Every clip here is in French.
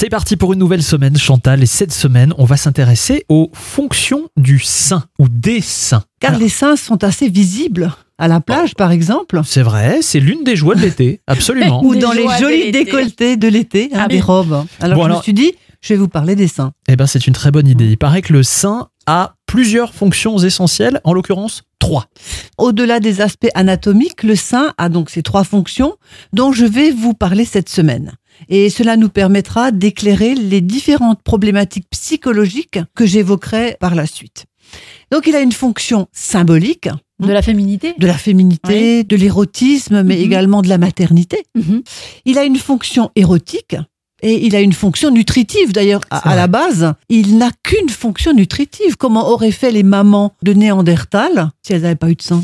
C'est parti pour une nouvelle semaine, Chantal. Et cette semaine, on va s'intéresser aux fonctions du sein ou des seins. Car Alors, les seins sont assez visibles à la plage, par exemple. C'est vrai, c'est l'une des joies de l'été, absolument. Ou dans les jolis décolletés de l'été, hein, Ah des robes. Alors Bon, je alors- me suis dit, je vais vous parler des seins. Eh ben, c'est une très bonne idée. Il paraît que le sein a plusieurs fonctions essentielles, en l'occurrence trois. Au-delà des aspects anatomiques, le sein a donc ces trois fonctions dont je vais vous parler cette semaine. Et cela nous permettra d'éclairer les différentes problématiques psychologiques que j'évoquerai par la suite. Donc il a une fonction symbolique De la féminité de la féminité, de l'érotisme, mais Mhm. également de la maternité. Mhm. Il a une fonction érotique et il a une fonction nutritive. D'ailleurs, à, à la base, il n'a qu'une fonction nutritive. Comment auraient fait les mamans de Néandertal si elles n'avaient pas eu de sang?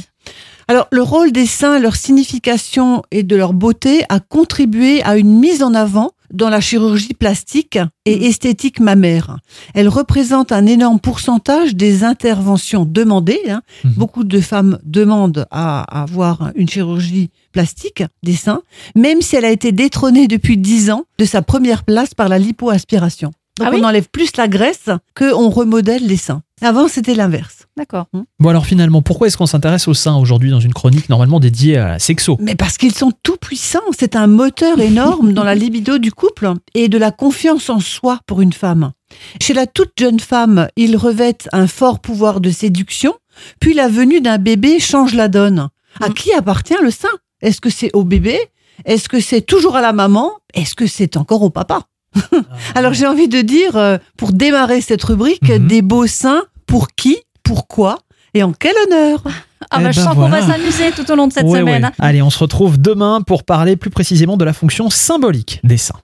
Alors, le rôle des seins, leur signification et de leur beauté a contribué à une mise en avant dans la chirurgie plastique et Mhm. esthétique mammaire. Elle représente un énorme pourcentage des interventions demandées. hein. Mhm. Beaucoup de femmes demandent à avoir une chirurgie plastique des seins, même si elle a été détrônée depuis 10 ans de sa première place par la lipoaspiration. Donc Ah oui? on enlève plus la graisse qu'on remodèle les seins. Avant, c'était l'inverse. D'accord. Bon alors finalement, pourquoi est-ce qu'on s'intéresse au sein aujourd'hui dans une chronique normalement dédiée à la sexo? Mais parce qu'ils sont tout puissants. C'est un moteur énorme dans la libido du couple et de la confiance en soi pour une femme. Chez la toute jeune femme, ils revêtent un fort pouvoir de séduction, puis la venue d'un bébé change la donne. À Mm. qui appartient le sein Est-ce que c'est au bébé? Est-ce que c'est toujours à la maman? Est-ce que c'est encore au papa? Alors j'ai envie de dire, euh, pour démarrer cette rubrique, Mhm. des beaux seins, pour qui? Pourquoi Et en quel honneur Ah Eh bah, je ben sens qu'on va s'amuser tout au long de cette Ouais, semaine. ouais. Allez, on se retrouve demain pour parler plus précisément de la fonction symbolique des seins.